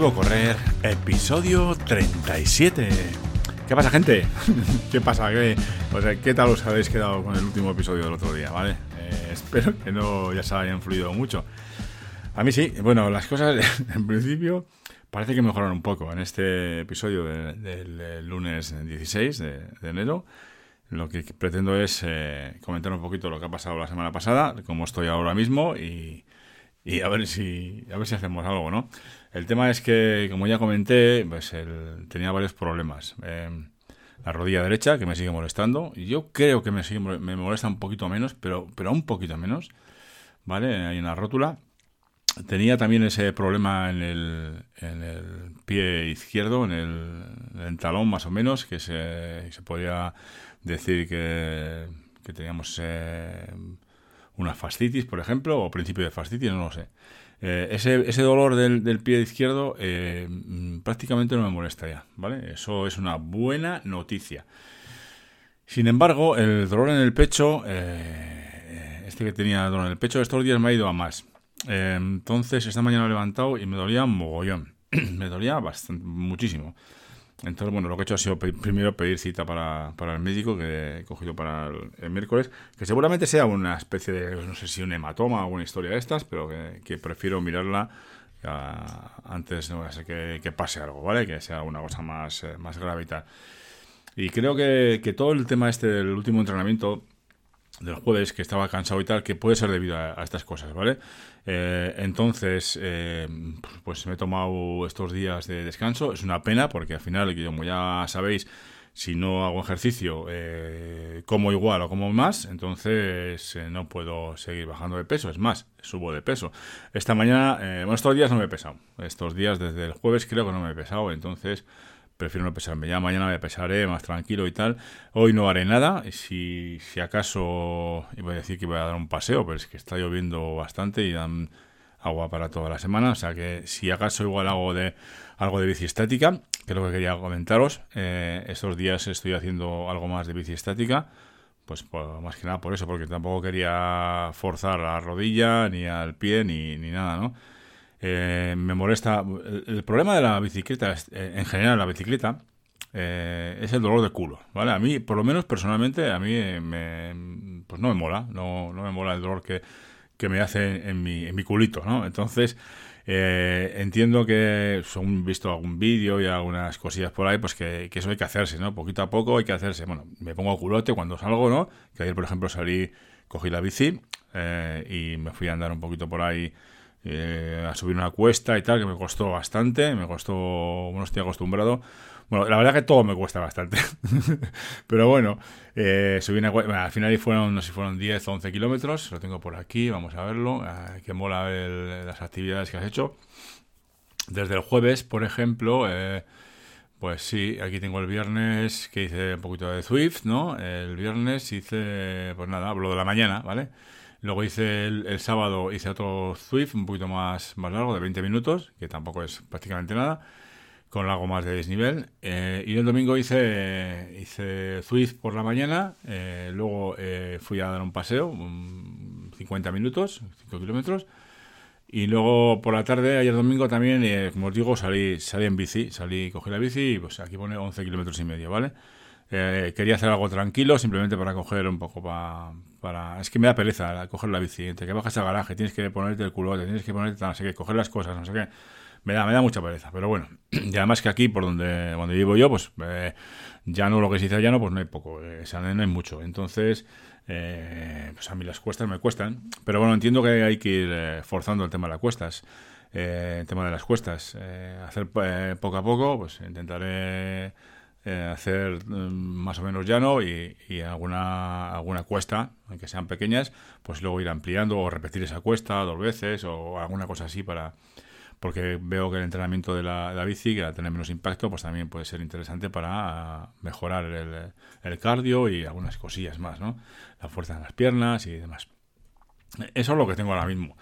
Correr, episodio 37. ¿Qué pasa, gente? ¿Qué pasa? ¿Qué, ¿Qué tal os habéis quedado con el último episodio del otro día? ¿Vale? Eh, espero que no ya se hayan fluido mucho. A mí sí, bueno, las cosas en principio parece que mejoran un poco en este episodio del lunes 16 de, enero. Lo que pretendo es eh, comentar un poquito lo que ha pasado la semana pasada, cómo estoy ahora mismo y, y a ver si a ver si hacemos algo, ¿no? El tema es que, como ya comenté, pues tenía varios problemas. Em, la rodilla derecha, que me sigue molestando. Yo creo que me, sigue, me molesta un poquito menos, pero, pero un poquito menos. ¿Vale? Hay una rótula. Tenía también ese problema en el, en el pie izquierdo, en el, talón más o menos, que se, se podía decir que, que teníamos eh, una fascitis, por ejemplo, o principio de fascitis, no lo sé. Eh, ese, ese, dolor del, del pie izquierdo eh, mm, prácticamente no me molesta ya, ¿vale? Eso es una buena noticia. Sin embargo, el dolor en el pecho, eh, este que tenía dolor en el pecho, estos días me ha ido a más. entonces, esta mañana he levantado y me dolía mogollón. me dolía bastante, muchísimo. Entonces, bueno, lo que he hecho ha sido primero pedir cita para, el médico que he cogido para el, miércoles, que seguramente sea una especie de, no sé si un hematoma o una historia de estas, pero que, prefiero mirarla antes no que, que, pase algo, ¿vale? Que sea una cosa más, eh, más grave y tal. Y creo que, que todo el tema este del último entrenamiento del jueves, que estaba cansado y tal, que puede ser debido a, estas cosas, ¿vale? Eh, entonces, eh, pues me he tomado estos días de descanso. Es una pena porque al final, como ya sabéis, si no hago ejercicio, eh, como igual o como más, entonces no puedo seguir bajando de peso. Es más, subo de peso. Esta mañana, bueno, estos días no me he pesado. Estos días desde el jueves creo que no me he pesado. Entonces, prefiero no pesarme. Ya mañana me pesaré más tranquilo y tal. Hoy no haré nada. Si, si acaso iba a decir que voy a dar un paseo, pero es que está lloviendo bastante y dan agua para toda la semana. O sea que si acaso igual hago de algo de bici estática, que es lo que quería comentaros. Eh, estos días estoy haciendo algo más de bici estática. Pues, más que nada por eso, porque tampoco quería forzar la rodilla, ni al pie, ni, ni nada, ¿no? Eh, me molesta. El, problema de la bicicleta, eh, en general, la bicicleta, eh, es el dolor de culo, ¿vale? A mí, por lo menos personalmente, a mí me, pues no me mola, no, no me mola el dolor que, que me hace en mi, en mi culito, ¿no? Entonces, entiendo que son visto algún vídeo y algunas cosillas por ahí, pues que, que, eso hay que hacerse, ¿no? Poquito a poco hay que hacerse. Bueno, me pongo culote cuando salgo, ¿no? Que ayer, por ejemplo, salí, cogí la bici y me fui a andar un poquito por ahí eh, a subir una cuesta y tal, que me costó bastante, me costó, bueno, estoy acostumbrado. Bueno, la verdad que todo me cuesta bastante. Pero bueno, eh, subí una cuesta, al final fueron, no sé si fueron 10 o 11 kilómetros, lo tengo por aquí, vamos a verlo, que mola las actividades que has hecho. Desde el jueves, por ejemplo, eh, pues sí, aquí tengo el viernes que hice un poquito de Swift, ¿no? El viernes hice, pues nada, hablo de la mañana, ¿vale? Luego hice el, sábado, hice otro Swift un poquito más, más largo, de 20 minutos, que tampoco es prácticamente nada, con algo más de desnivel. Eh, y el domingo hice, hice Swift por la mañana, eh, luego eh, fui a dar un paseo, 50 minutos, 5 kilómetros. Y luego por la tarde, ayer domingo también, como os digo, salí, salí en bici, salí, cogí la bici y pues aquí pone 11 kilómetros y medio, ¿vale? Quería hacer algo tranquilo, simplemente para coger un poco para, para... Es que me da pereza coger la bici. Te que bajas al garaje, tienes que ponerte el culote, tienes que ponerte, no sé qué, coger las cosas, no sé qué. Me da, me da mucha pereza, pero bueno. Y además que aquí, por donde, donde vivo yo, pues eh, ya no lo que se dice no, pues no hay poco, eh, no hay mucho. Entonces, eh, pues a mí las cuestas me cuestan. Pero bueno, entiendo que hay que ir forzando el tema de las cuestas. el tema de las cuestas. hacer poco a poco, pues intentaré eh, hacer mm, más o menos llano y, alguna, alguna cuesta, aunque sean pequeñas, pues luego ir ampliando o repetir esa cuesta dos veces o alguna cosa así para porque veo que el entrenamiento de la, bici, que al tener menos impacto, pues también puede ser interesante para mejorar el, el cardio y algunas cosillas más, ¿no? La fuerza en las piernas y demás. Eso es lo que tengo ahora mismo.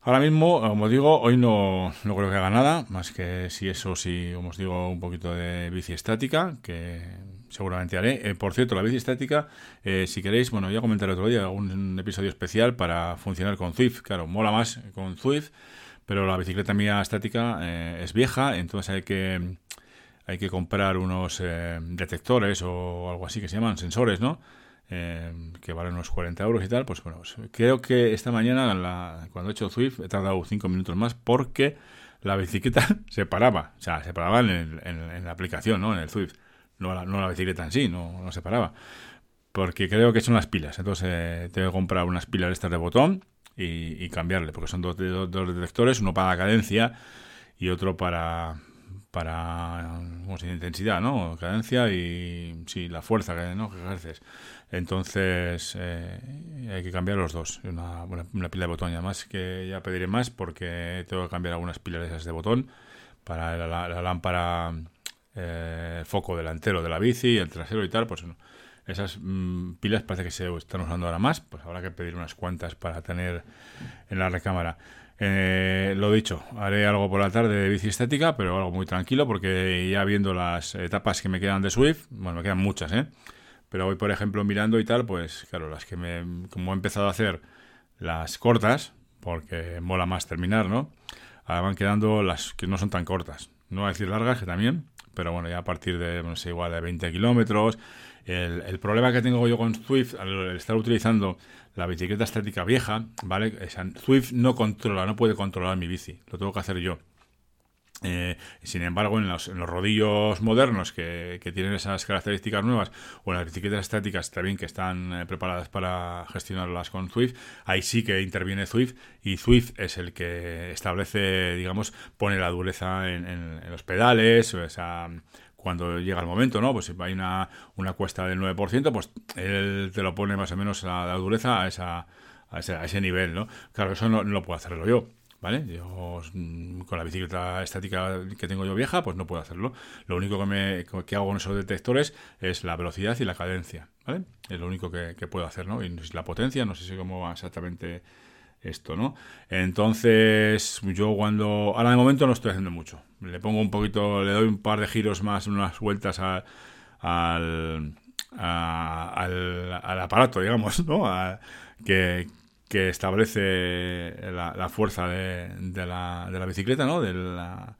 Ahora mismo, como digo, hoy no, no, creo que haga nada, más que si eso, si, como os digo, un poquito de bici estática, que seguramente haré. Eh, por cierto, la bici estática, eh, si queréis, bueno, ya comenté el otro día, un episodio especial para funcionar con Zwift. Claro, mola más con Zwift, pero la bicicleta mía estática eh, es vieja, entonces hay que, hay que comprar unos eh, detectores o algo así que se llaman sensores, ¿no? Que valen unos 40 euros y tal, pues bueno, pues creo que esta mañana cuando he hecho Swift he tardado 5 minutos más porque la bicicleta se paraba, o sea, se paraba en, la aplicación, ¿no? En el Swift, no la, bicicleta en sí, no, se paraba porque creo que son las pilas. Entonces eh, tengo que comprar unas pilas estas de botón y, cambiarle, porque son dos, dos, detectores, uno para la cadencia y otro para para intensidad, ¿no? Cadencia y sí, la fuerza que, ¿no? que ejerces. Entonces eh, hay que cambiar los dos. Una, una, pila de botón y además que ya pediré más porque tengo que cambiar algunas pilas esas de botón para la, lámpara eh, foco delantero de la bici, el trasero y tal, pues esas mm, pilas parece que se están usando ahora más, pues habrá que pedir unas cuantas para tener en la recámara. Eh, lo dicho, haré algo por la tarde de bici estética, pero algo muy tranquilo porque ya viendo las etapas que me quedan de Swift, bueno, me quedan muchas, ¿eh? Pero hoy, por ejemplo, mirando y tal, pues claro, las que me, como he empezado a hacer las cortas, porque mola más terminar, ¿no? Ahora van quedando las que no son tan cortas. No voy a decir largas, que también, pero bueno, ya a partir de, no sé, igual de 20 kilómetros, el, problema que tengo yo con Swift al estar utilizando la bicicleta estática vieja, ¿vale? Swift no controla, no puede controlar mi bici, lo tengo que hacer yo. Eh, sin embargo, en los, rodillos modernos que, tienen esas características nuevas o en las bicicletas estáticas también que están eh, preparadas para gestionarlas con Swift, ahí sí que interviene Swift y Swift es el que establece, digamos, pone la dureza en, en los pedales, o esa cuando llega el momento, ¿no? Pues si hay una, una cuesta del 9%, pues él te lo pone más o menos a la dureza a, esa, a, ese, nivel, ¿no? Claro, eso no, lo puedo hacerlo yo. ¿Vale? Yo mm, con la bicicleta estática que tengo yo vieja, pues no puedo hacerlo. Lo único que, me, que hago con esos detectores es la velocidad y la cadencia, ¿vale? Es lo único que, puedo hacer, ¿no? Y la potencia, no sé si cómo exactamente esto, ¿no? Entonces, yo cuando... Ahora de momento no estoy haciendo mucho. Le pongo un poquito, le doy un par de giros más, unas vueltas al, al, aparato, digamos, ¿no? que, que establece la, fuerza de, de, la, de la bicicleta, ¿no? De la,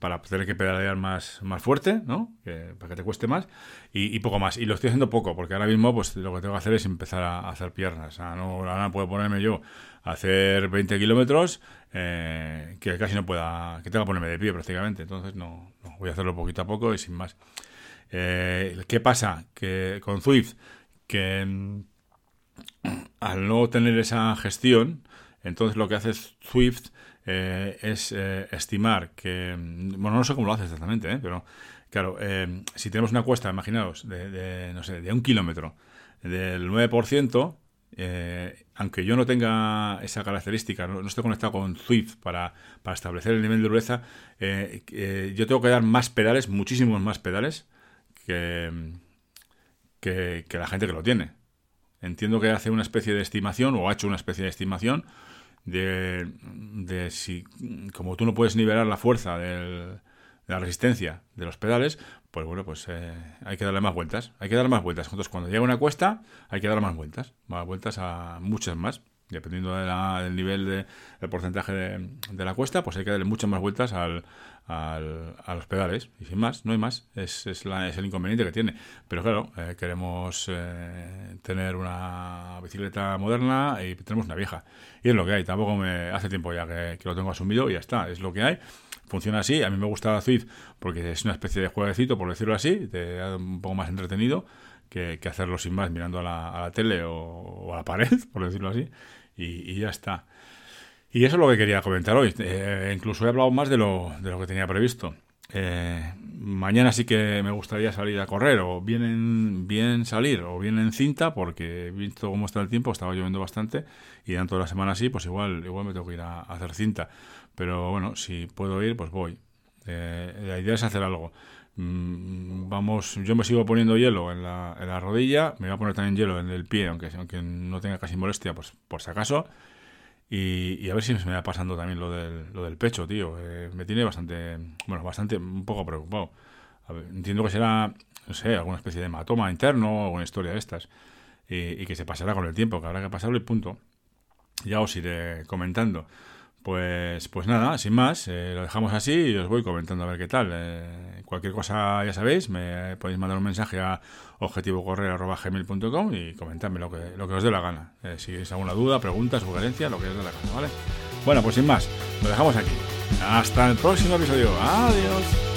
para tener que pedalear más, más fuerte, ¿no? para que te cueste más y, poco más. Y lo estoy haciendo poco, porque ahora mismo pues lo que tengo que hacer es empezar a, hacer piernas. O no, puedo ponerme yo a hacer 20 kilómetros eh, que casi no pueda, que tenga que ponerme de pie prácticamente. Entonces no, voy a hacerlo poquito a poco y sin más. Eh, ¿Qué pasa? Que con Swift, que mm, al no tener esa gestión, entonces lo que hace Swift eh, es eh, estimar que, bueno, no sé cómo lo hace exactamente, ¿eh? pero claro, si tenemos una cuesta, imaginaos, de, no sé, de un kilómetro, del 9%, aunque yo no tenga esa característica, no, esté conectado con Swift para, para, establecer el nivel de dureza, yo tengo que dar más pedales, muchísimos más pedales, que, que la gente que lo tiene. Entiendo que hace una especie de estimación, o ha hecho una especie de estimación, de, de si, como tú no puedes nivelar la fuerza de la resistencia de los pedales, pues bueno, pues eh, hay que darle más vueltas. Hay que dar más vueltas. Entonces, cuando llega una cuesta, hay que dar más vueltas. Más vueltas a muchas más. Dependiendo del nivel de, del porcentaje de, de, la cuesta, pues hay que darle muchas más vueltas al, al, a los pedales. Y sin más, no hay más. Es, es, la, es el inconveniente que tiene. Pero claro, eh, queremos eh, tener una bicicleta moderna y tenemos una vieja. Y es lo que hay. Tampoco me hace tiempo ya que, lo tengo asumido y ya está. Es lo que hay. Funciona así. A mí me gusta Swift porque es una especie de jueguecito, por decirlo así. Te da un poco más entretenido que, hacerlo sin más mirando a la, a la tele o, a la pared, por decirlo así y, ya está. Y eso es lo que quería comentar hoy. Eh, incluso he hablado más de lo, de lo que tenía previsto. Eh, mañana sí que me gustaría salir a correr, o bien, bien salir, o bien en cinta, porque visto cómo está el tiempo, estaba lloviendo bastante, y dentro de la semana así, pues igual, igual me tengo que ir a, hacer cinta. Pero bueno, si puedo ir, pues voy. Eh, la idea es hacer algo. Mm, vamos, yo me sigo poniendo hielo en la, en la, rodilla, me voy a poner también hielo en el pie, aunque, aunque no tenga casi molestia, pues por si acaso. Y, a ver si se me va pasando también lo del, lo del pecho, tío. Eh, me tiene bastante, bueno, bastante, un poco preocupado. entiendo que será, no sé, alguna especie de hematoma interno o alguna historia de estas. Y, y, que se pasará con el tiempo, que habrá que pasarlo y punto. Ya os iré comentando Pues, pues nada, sin más, eh, lo dejamos así y os voy comentando a ver qué tal. Eh, cualquier cosa, ya sabéis, me podéis mandar un mensaje a objetivocorreo.gmail.com y comentarme lo que, lo que os dé la gana. Eh, si es alguna duda, pregunta, sugerencia, lo que os dé la gana, ¿vale? Bueno, pues sin más, lo dejamos aquí. Hasta el próximo episodio. Adiós.